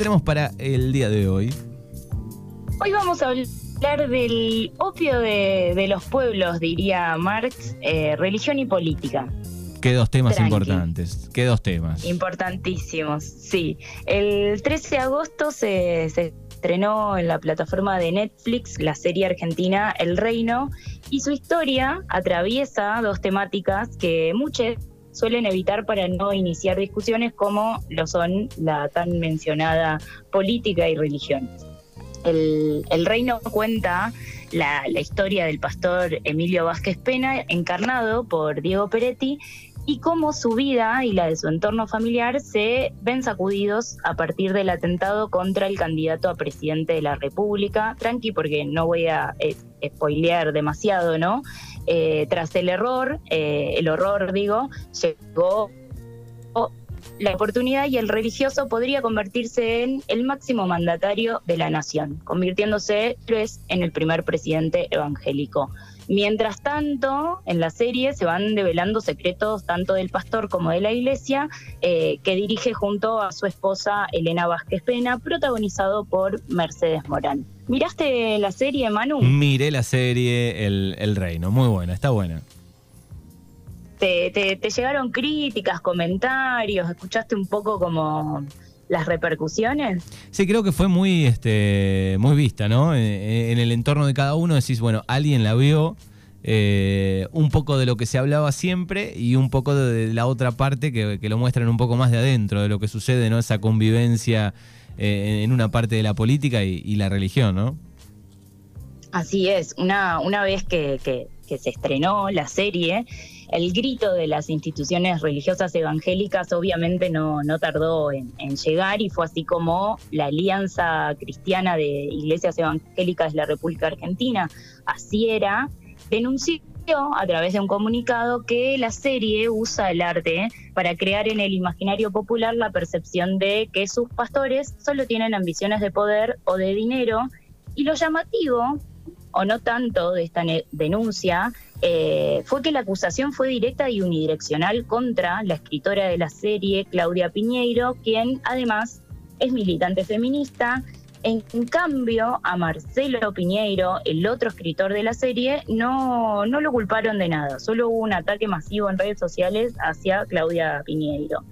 tenemos para el día de hoy? Hoy vamos a hablar del opio de, los pueblos, diría Marx, eh, religión y política. Qué dos temas importantes, qué dos temas. Importantísimos, sí. El 13 de agosto se, se estrenó en la plataforma de Netflix la serie argentina El Reino y su historia atraviesa dos temáticas que muchos suelen evitar para no iniciar discusiones como lo son la tan mencionada política y religión. El, reino cuenta la, la, historia del pastor Emilio Vázquez Pena, encarnado por Diego Peretti, y cómo su vida y la de su entorno familiar se ven sacudidos a partir del atentado contra el candidato a presidente de la República. Tranqui, porque no voy a eh, spoilear demasiado, ¿no? Eh, tras el error, eh, el horror, digo, llegó la oportunidad y el religioso podría convertirse en el máximo mandatario de la nación, convirtiéndose pues, en el primer presidente evangélico. Mientras tanto, en la serie se van develando secretos tanto del pastor como de la iglesia, eh, que dirige junto a su esposa Elena Vázquez Pena, protagonizado por Mercedes Morán. ¿Miraste la serie, Manu? Miré la serie El, Reino, muy buena, está buena. Te, te, llegaron críticas, comentarios, escuchaste un poco como las repercusiones. Sí, creo que fue muy, este, muy vista, ¿no? En, el entorno de cada uno decís, bueno, alguien la vio, eh, un poco de lo que se hablaba siempre y un poco de, la otra parte que, lo muestran un poco más de adentro, de lo que sucede, ¿no? Esa convivencia eh, en una parte de la política y, la religión, ¿no? Así es, una, una vez que, que se estrenó la serie, el grito de las instituciones religiosas evangélicas obviamente no, no tardó en, llegar y fue así como la Alianza Cristiana de Iglesias Evangélicas de la República Argentina, así era, denunció a través de un comunicado que la serie usa el arte para crear en el imaginario popular la percepción de que sus pastores solo tienen ambiciones de poder o de dinero y lo llamativo o no tanto de esta denuncia eh, fue que la acusación fue directa y unidireccional contra la escritora de la serie, Claudia Piñeiro, quien además es militante feminista. En cambio, a Marcelo Piñeiro, el otro escritor de la serie, no, no lo culparon de nada. Solo hubo un ataque masivo en redes sociales hacia Claudia Piñeiro.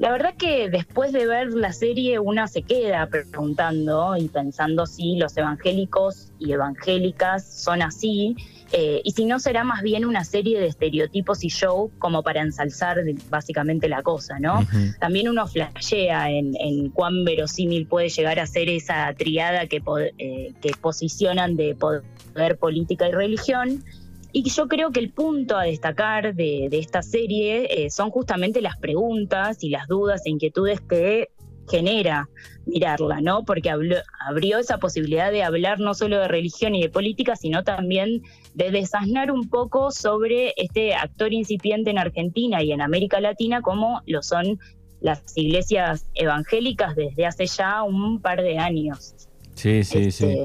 La verdad que después de ver la serie una se queda preguntando y pensando si los evangélicos y evangélicas son así eh, y si no será más bien una serie de estereotipos y show como para ensalzar básicamente la cosa, ¿no? También uno flashea en, cuán verosímil puede llegar a ser esa triada que, eh, que posicionan de poder, política y religión y yo creo que el punto a destacar de, esta serie eh, son justamente las preguntas y las dudas e inquietudes que genera mirarla, ¿no? Porque abrió esa posibilidad de hablar no solo de religión y de política, sino también de desasnar un poco sobre este actor incipiente en Argentina y en América Latina como lo son las iglesias evangélicas desde hace ya un par de años. Sí, sí, sí.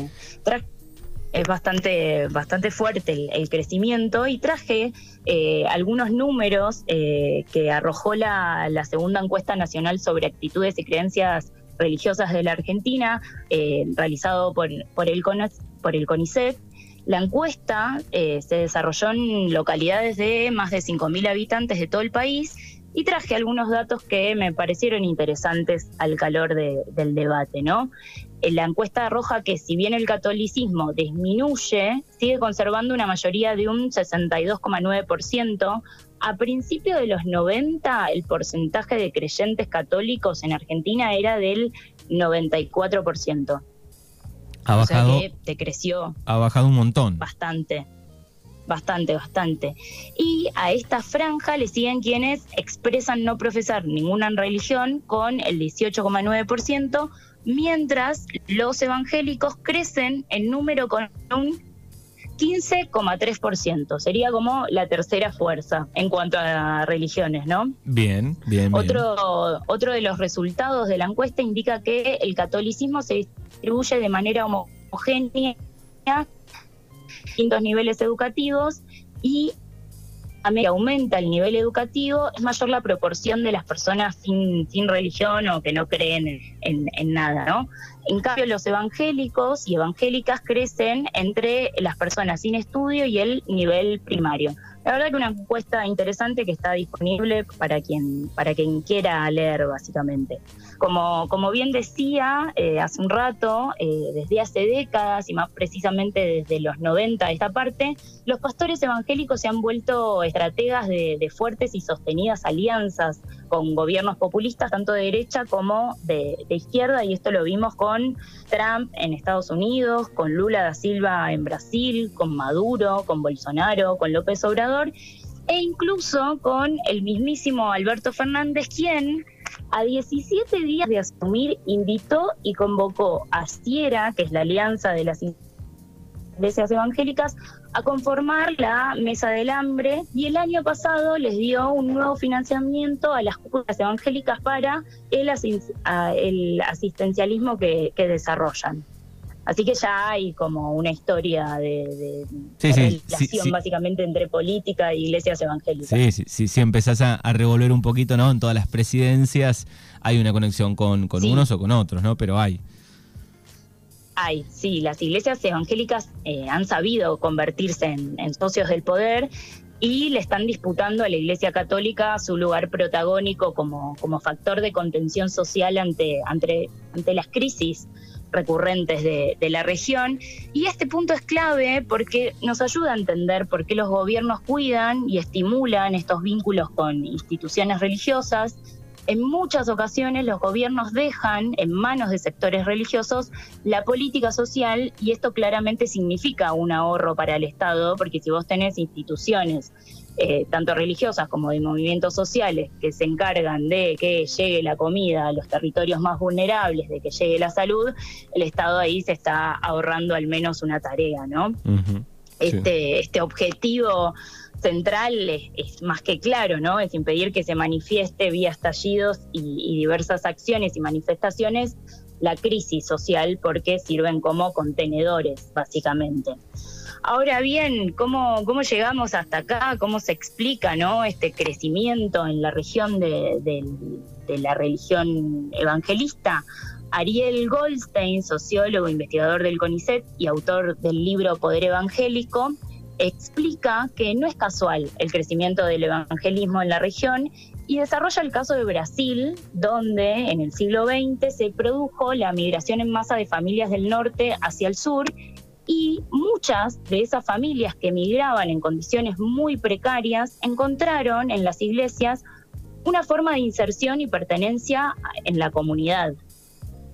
Es bastante, bastante fuerte el, crecimiento y traje eh, algunos números eh, que arrojó la, segunda encuesta nacional sobre actitudes y creencias religiosas de la Argentina, eh, realizado por, por, el, por el CONICET. La encuesta se desarrolló en localidades de más de 5.000 habitantes de todo el país y traje algunos datos que me parecieron interesantes al calor del debate, ¿no? La encuesta arroja que si bien el catolicismo disminuye, sigue conservando una mayoría de un 62,9%. A principios de los 90, el porcentaje de creyentes católicos en Argentina era del 94%. Ha bajado. te creció. Ha bajado un montón. Bastante bastante, bastante. Y a esta franja le siguen quienes expresan no profesar ninguna religión con el 18,9%, mientras los evangélicos crecen en número con un 15,3%. Sería como la tercera fuerza en cuanto a religiones, ¿no? Bien, bien. Otro, otro de los resultados de la encuesta indica que el catolicismo se distribuye de manera homogénea distintos niveles educativos y a medida que aumenta el nivel educativo, es mayor la proporción de las personas sin, sin religión o que no creen en, en, nada, ¿no? En cambio, los evangélicos y evangélicas crecen entre las personas sin estudio y el nivel primario. La verdad que una encuesta interesante que está disponible para quien, para quien quiera leer, básicamente. Como, como bien decía eh, hace un rato, eh, desde hace décadas y más precisamente desde los 90 de esta parte, los pastores evangélicos se han vuelto estrategas de, de fuertes y sostenidas alianzas con gobiernos populistas, tanto de derecha como de, izquierda, y esto lo vimos con Trump en Estados Unidos, con Lula da Silva en Brasil, con Maduro, con Bolsonaro, con López Obrador, e incluso con el mismísimo Alberto Fernández, quien a 17 días de asumir invitó y convocó a Sierra, que es la alianza de las iglesias evangélicas, a conformar la Mesa del Hambre y el año pasado les dio un nuevo financiamiento a las cúpulas evangélicas para el, el asistencialismo que, que, desarrollan. Así que ya hay como una historia de, de, sí, de sí, relación sí, básicamente entre política e iglesias evangélicas. Sí, sí, sí, si empezás a, a, revolver un poquito, ¿no? En todas las presidencias hay una conexión con, con unos o con otros, ¿no? Pero hay. Hay, sí, las iglesias evangélicas eh, han sabido convertirse en, socios del poder y le están disputando a la Iglesia Católica su lugar protagónico como, como factor de contención social ante, ante, ante las crisis recurrentes de, la región. Y este punto es clave porque nos ayuda a entender por qué los gobiernos cuidan y estimulan estos vínculos con instituciones religiosas en muchas ocasiones los gobiernos dejan en manos de sectores religiosos la política social y esto claramente significa un ahorro para el Estado, porque si vos tenés instituciones eh, tanto religiosas como de movimientos sociales que se encargan de que llegue la comida a los territorios más vulnerables, de que llegue la salud, el Estado ahí se está ahorrando al menos una tarea, ¿no? Uh -huh. Este, sí. este objetivo central es, es, más que claro, ¿no? Es impedir que se manifieste vía estallidos y, diversas acciones y manifestaciones la crisis social porque sirven como contenedores, básicamente. Ahora bien, ¿cómo, cómo llegamos hasta acá? ¿Cómo se explica ¿no? este crecimiento en la región de, de, de la religión evangelista? Ariel Goldstein, sociólogo, investigador del CONICET y autor del libro Poder Evangélico, explica que no es casual el crecimiento del evangelismo en la región y desarrolla el caso de Brasil, donde en el siglo XX se produjo la migración en masa de familias del norte hacia el sur y muchas de esas familias que migraban en condiciones muy precarias encontraron en las iglesias una forma de inserción y pertenencia en la comunidad.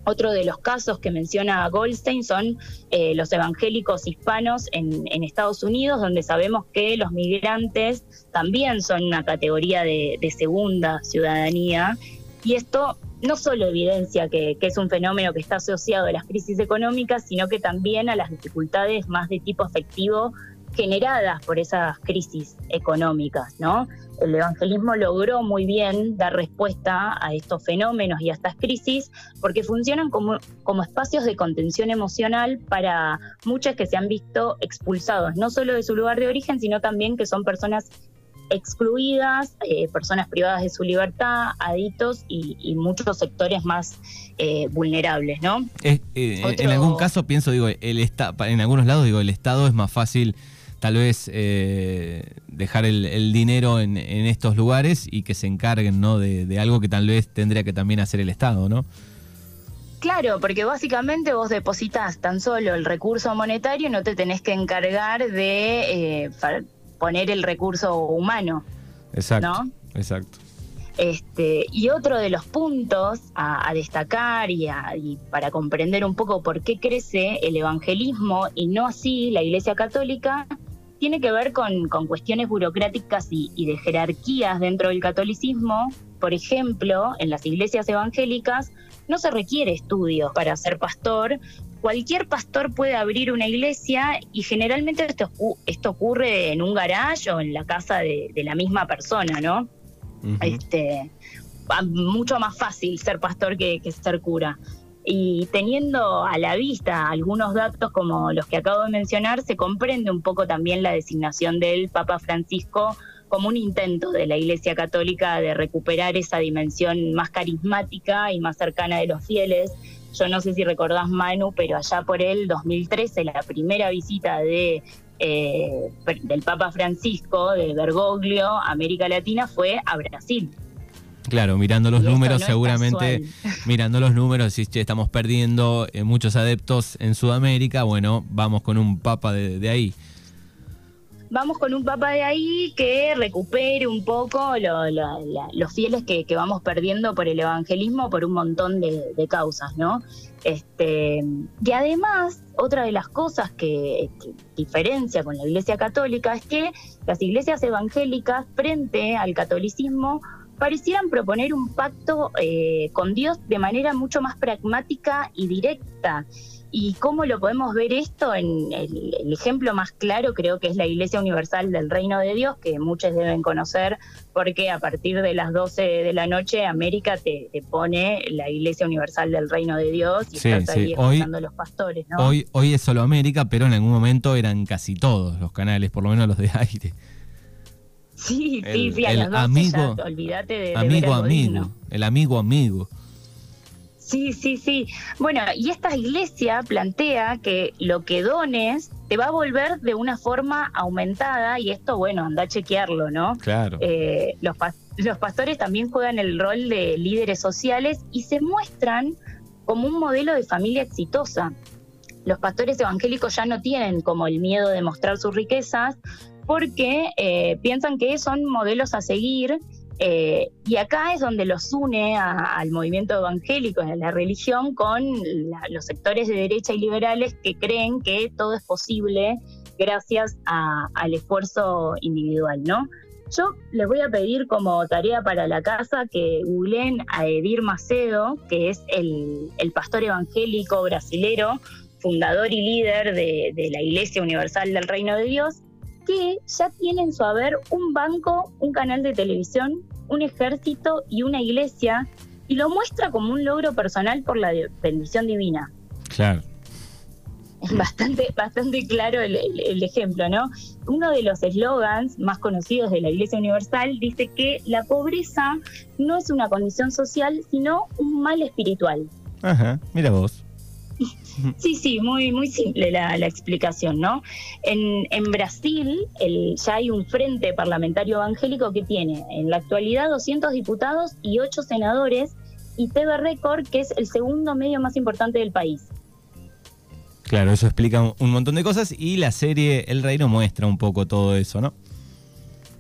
Otro de los casos que menciona Goldstein son eh, los evangélicos hispanos en, Estados Unidos, donde sabemos que los migrantes también son una categoría de, de segunda ciudadanía. Y esto no solo evidencia que, que, es un fenómeno que está asociado a las crisis económicas, sino que también a las dificultades más de tipo afectivo generadas por esas crisis económicas, ¿no? El evangelismo logró muy bien dar respuesta a estos fenómenos y a estas crisis porque funcionan como, como espacios de contención emocional para muchas que se han visto expulsados, no solo de su lugar de origen, sino también que son personas excluidas, eh, personas privadas de su libertad, adictos y, y muchos sectores más eh, vulnerables, ¿no? Eh, Otro... En algún caso pienso, digo, el en algunos lados digo, el Estado es más fácil tal vez eh, dejar el, el dinero en, en, estos lugares y que se encarguen ¿no? De, de, algo que tal vez tendría que también hacer el Estado, ¿no? Claro, porque básicamente vos depositas tan solo el recurso monetario y no te tenés que encargar de eh, poner el recurso humano. Exacto. ¿no? Exacto. Este, y otro de los puntos a, a destacar y, a, y, para comprender un poco por qué crece el evangelismo y no así la Iglesia Católica tiene que ver con, con cuestiones burocráticas y, y, de jerarquías dentro del catolicismo. Por ejemplo, en las iglesias evangélicas no se requiere estudios para ser pastor. Cualquier pastor puede abrir una iglesia y generalmente esto, esto ocurre en un garage o en la casa de, de la misma persona, ¿no? Uh -huh. este, mucho más fácil ser pastor que, que ser cura y teniendo a la vista algunos datos como los que acabo de mencionar, se comprende un poco también la designación del Papa Francisco como un intento de la Iglesia Católica de recuperar esa dimensión más carismática y más cercana de los fieles. Yo no sé si recordás, Manu, pero allá por el 2013, la primera visita de eh, del Papa Francisco, de Bergoglio, América Latina, fue a Brasil. Claro, mirando los números, seguramente, mirando los números, si estamos perdiendo eh, muchos adeptos en Sudamérica, bueno, vamos con un papa de, ahí. Vamos con un papa de ahí que recupere un poco los fieles que, vamos perdiendo por el evangelismo, por un montón de, causas, ¿no? Este, y además, otra de las cosas que, que diferencia con la Iglesia Católica es que las iglesias evangélicas, frente al catolicismo, parecieran proponer un pacto eh, con Dios de manera mucho más pragmática y directa. ¿Y cómo lo podemos ver esto? En el, ejemplo más claro creo que es la Iglesia Universal del Reino de Dios, que muchos deben conocer, porque a partir de las 12 de la noche América te, pone la Iglesia Universal del Reino de Dios y estás ahí escuchando los pastores. ¿no? Hoy, hoy es solo América, pero en algún momento eran casi todos los canales, por lo menos los de aire. Sí, sí, sí, a el amigo, olvídate de, amigo, amigo, el amigo, amigo. Sí, sí, sí. Bueno, y esta iglesia plantea que lo que dones te va a volver de una forma aumentada y esto, bueno, anda a chequearlo, ¿no? Claro. Eh, los, los pastores también juegan el rol de líderes sociales y se muestran como un modelo de familia exitosa. Los pastores evangélicos ya no tienen como el miedo de mostrar sus riquezas, porque eh, piensan que son modelos a seguir eh, y acá es donde los une al movimiento evangélico, a la religión, con los sectores de derecha y liberales que creen que todo es posible gracias al esfuerzo individual, ¿no? Yo les voy a pedir como tarea para la casa que googleen a Edir Macedo, que es el, pastor evangélico brasilero, fundador y líder de, de la Iglesia Universal del Reino de Dios, que ya tiene en su haber un banco, un canal de televisión, un ejército y una iglesia, y lo muestra como un logro personal por la bendición divina. Claro. Es bastante, bastante claro el, ejemplo, ¿no? Uno de los eslogans más conocidos de la Iglesia Universal dice que la pobreza no es una condición social, sino un mal espiritual. Ajá, mira vos. Sí, sí, muy, muy simple la, explicación, ¿no? En, en Brasil el, ya hay un frente parlamentario evangélico que tiene en la actualidad 200 diputados y 8 senadores y TV Record, que es el segundo medio más importante del país. Claro, eso explica un montón de cosas y la serie El Reino muestra un poco todo eso, ¿no?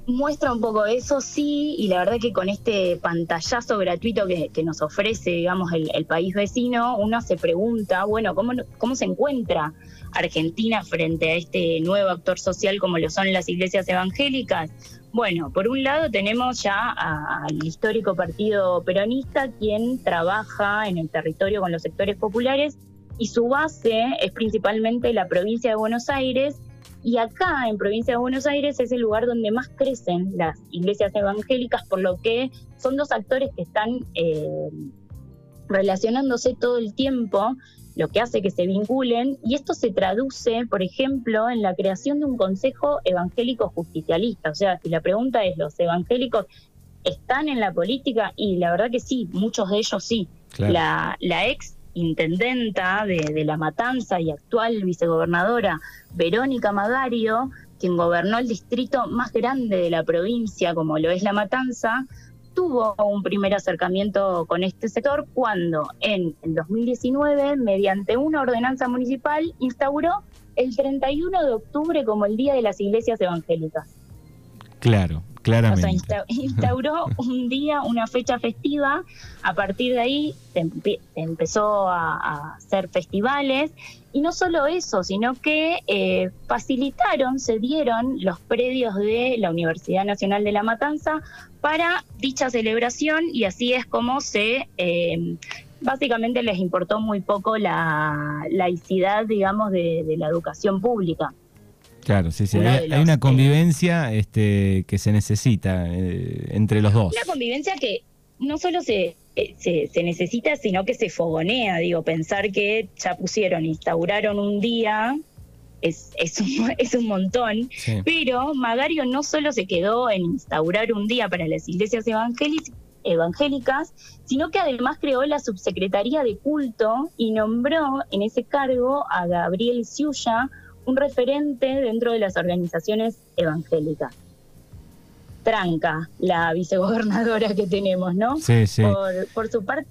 Muestra un poco eso, sí, y la verdad que con este pantallazo gratuito que, nos ofrece, digamos, el, país vecino, uno se pregunta, bueno, ¿cómo, ¿cómo se encuentra Argentina frente a este nuevo actor social como lo son las iglesias evangélicas? Bueno, por un lado tenemos ya al histórico partido peronista, quien trabaja en el territorio con los sectores populares y su base es principalmente la provincia de Buenos Aires y acá, en provincia de Buenos Aires, es el lugar donde más crecen las iglesias evangélicas, por lo que son dos actores que están eh, relacionándose todo el tiempo, lo que hace que se vinculen. Y esto se traduce, por ejemplo, en la creación de un consejo evangélico justicialista. O sea, si la pregunta es, ¿los evangélicos están en la política? Y la verdad que sí, muchos de ellos sí. La, la ex intendenta de, La Matanza y actual vicegobernadora Verónica Magario, quien gobernó el distrito más grande de la provincia, como lo es La Matanza, tuvo un primer acercamiento con este sector cuando en el 2019, mediante una ordenanza municipal, instauró el 31 de octubre como el Día de las Iglesias Evangélicas. Claro, Claramente. O sea, instauró un día, una fecha festiva, a partir de ahí empezó a, hacer festivales y no solo eso, sino que eh, facilitaron, se dieron los predios de la Universidad Nacional de La Matanza para dicha celebración y así es como se... Eh, básicamente les importó muy poco la laicidad, digamos, de la educación pública. Claro, sí, sí. Hay, una convivencia este, que se necesita eh, entre los dos. Una convivencia que no solo se, eh, se, se, necesita, sino que se fogonea. Digo, pensar que ya pusieron, instauraron un día es, es, un, montón, pero Magario no solo se quedó en instaurar un día para las iglesias evangélicas, sino que además creó la subsecretaría de culto y nombró en ese cargo a Gabriel Ciulla, un referente dentro de las organizaciones evangélicas. Tranca, la vicegobernadora que tenemos, ¿no? Sí, sí. Por, su parte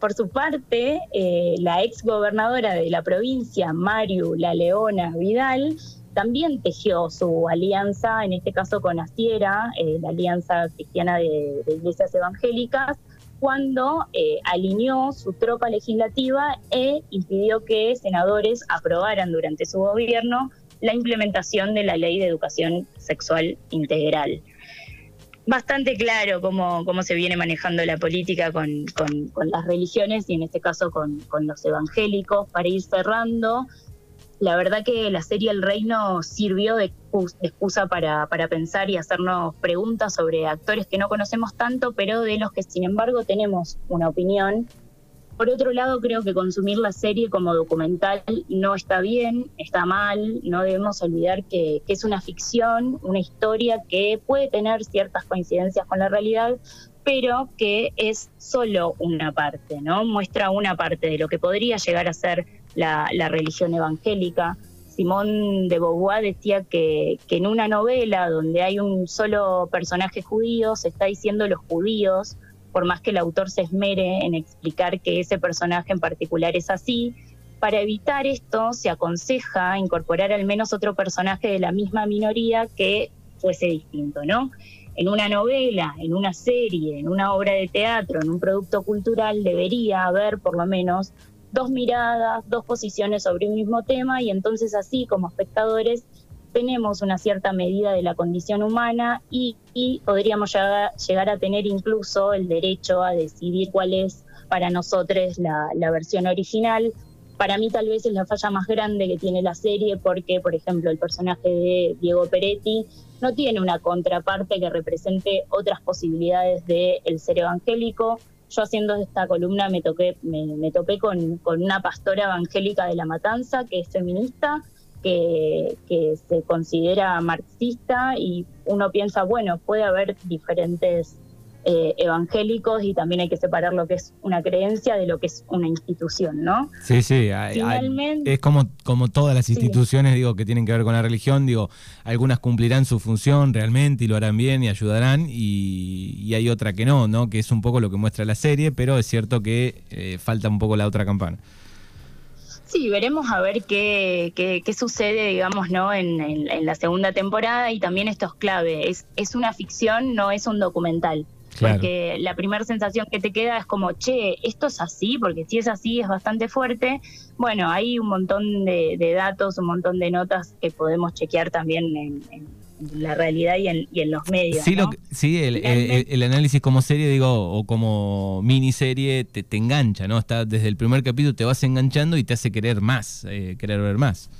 por su parte, eh, la ex gobernadora de la provincia, Mario La Leona Vidal, también tejió su alianza, en este caso con Asiera, eh, la Alianza Cristiana de, Iglesias Evangélicas, cuando eh, alineó su tropa legislativa e impidió que senadores aprobaran durante su gobierno la implementación de la Ley de Educación Sexual Integral bastante claro cómo, cómo se viene manejando la política con, con, las religiones y en este caso con, con, los evangélicos. Para ir cerrando, la verdad que la serie El Reino sirvió de excusa para, para pensar y hacernos preguntas sobre actores que no conocemos tanto, pero de los que sin embargo tenemos una opinión por otro lado, creo que consumir la serie como documental no está bien, está mal, no debemos olvidar que, es una ficción, una historia que puede tener ciertas coincidencias con la realidad, pero que es solo una parte, ¿no? Muestra una parte de lo que podría llegar a ser la, religión evangélica. Simón de Beauvoir decía que, que, en una novela donde hay un solo personaje judío, se está diciendo los judíos, por más que el autor se esmere en explicar que ese personaje en particular es así. Para evitar esto, se aconseja incorporar al menos otro personaje de la misma minoría que fuese distinto, ¿no? En una novela, en una serie, en una obra de teatro, en un producto cultural, debería haber por lo menos dos miradas, dos posiciones sobre un mismo tema y entonces así como espectadores tenemos una cierta medida de la condición humana y, podríamos llegar, a tener incluso el derecho a decidir cuál es para nosotros la, versión original. Para mí tal vez es la falla más grande que tiene la serie porque, por ejemplo, el personaje de Diego Peretti no tiene una contraparte que represente otras posibilidades de el ser evangélico. Yo haciendo esta columna me, toqué, me, topé con, con una pastora evangélica de La Matanza que es feminista que, se considera marxista y uno piensa, bueno, puede haber diferentes eh, evangélicos y también hay que separar lo que es una creencia de lo que es una institución, ¿no? Sí, sí, es como, como todas las instituciones, digo, que tienen que ver con la religión, digo, algunas cumplirán su función realmente y lo harán bien y ayudarán y, hay otra que no, ¿no? Que es un poco lo que muestra la serie, pero es cierto que eh, falta un poco la otra campana. Sí, veremos a ver qué, qué, sucede, digamos, ¿no? En, la segunda temporada y también esto es clave, es, es una ficción, no es un documental. Porque la primera sensación que te queda es como, che, esto es así, porque si es así es bastante fuerte. Bueno, hay un montón de, datos, un montón de notas que podemos chequear también en la realidad y en, y en los medios. Sí, sí el, análisis como serie, digo, o como miniserie, te, te engancha, ¿no? Está desde el primer capítulo te vas enganchando y te hace querer más, eh, querer ver más.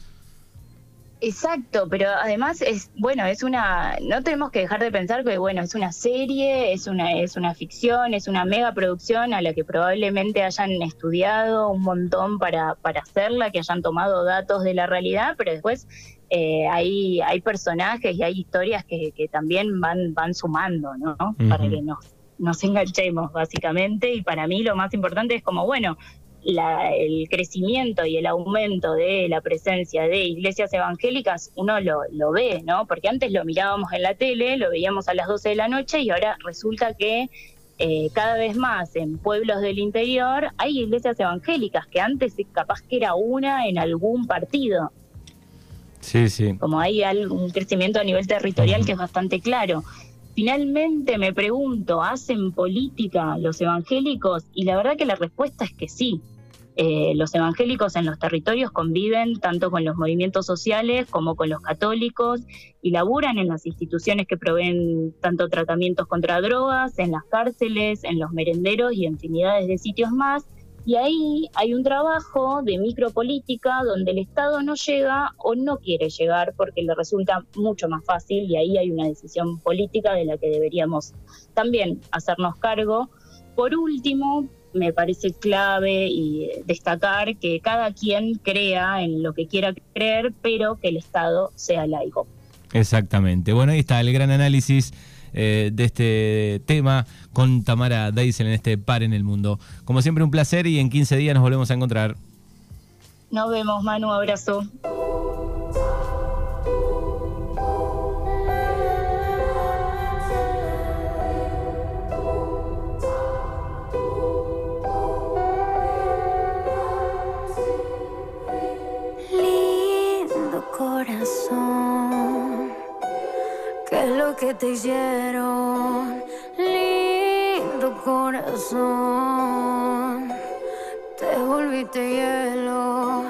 Exacto, pero además es, bueno, es una, no tenemos que dejar de pensar que, bueno, es una serie, es una, es una ficción, es una mega producción a la que probablemente hayan estudiado un montón para, para hacerla, que hayan tomado datos de la realidad, pero después eh, hay, hay personajes y hay historias que, que también van, van sumando, ¿no? Para que nos, nos enganchemos, básicamente, y para mí lo más importante es como, bueno, el crecimiento y el aumento de la presencia de iglesias evangélicas, uno lo, lo ve, ¿no? Porque antes lo mirábamos en la tele, lo veíamos a las 12 de la noche y ahora resulta que eh, cada vez más en pueblos del interior hay iglesias evangélicas, que antes capaz que era una en algún partido. Sí, sí. Como hay un crecimiento a nivel territorial que es bastante claro. Finalmente me pregunto, ¿hacen política los evangélicos? Y la verdad que la respuesta es que sí. Eh, los evangélicos en los territorios conviven tanto con los movimientos sociales como con los católicos y laburan en las instituciones que proveen tanto tratamientos contra drogas, en las cárceles, en los merenderos y en infinidades de sitios más y ahí hay un trabajo de micropolítica donde el Estado no llega o no quiere llegar porque le resulta mucho más fácil y ahí hay una decisión política de la que deberíamos también hacernos cargo. Por último, me parece clave y eh, destacar que cada quien crea en lo que quiera creer, pero que el Estado sea laico. Exactamente. Bueno, ahí está el gran análisis eh, de este tema con Tamara Deisel en este par en el mundo. Como siempre, un placer y en 15 días nos volvemos a encontrar. Nos vemos, Manu, abrazo. te hicieron, lindo corazón. Te volví volviste hielo.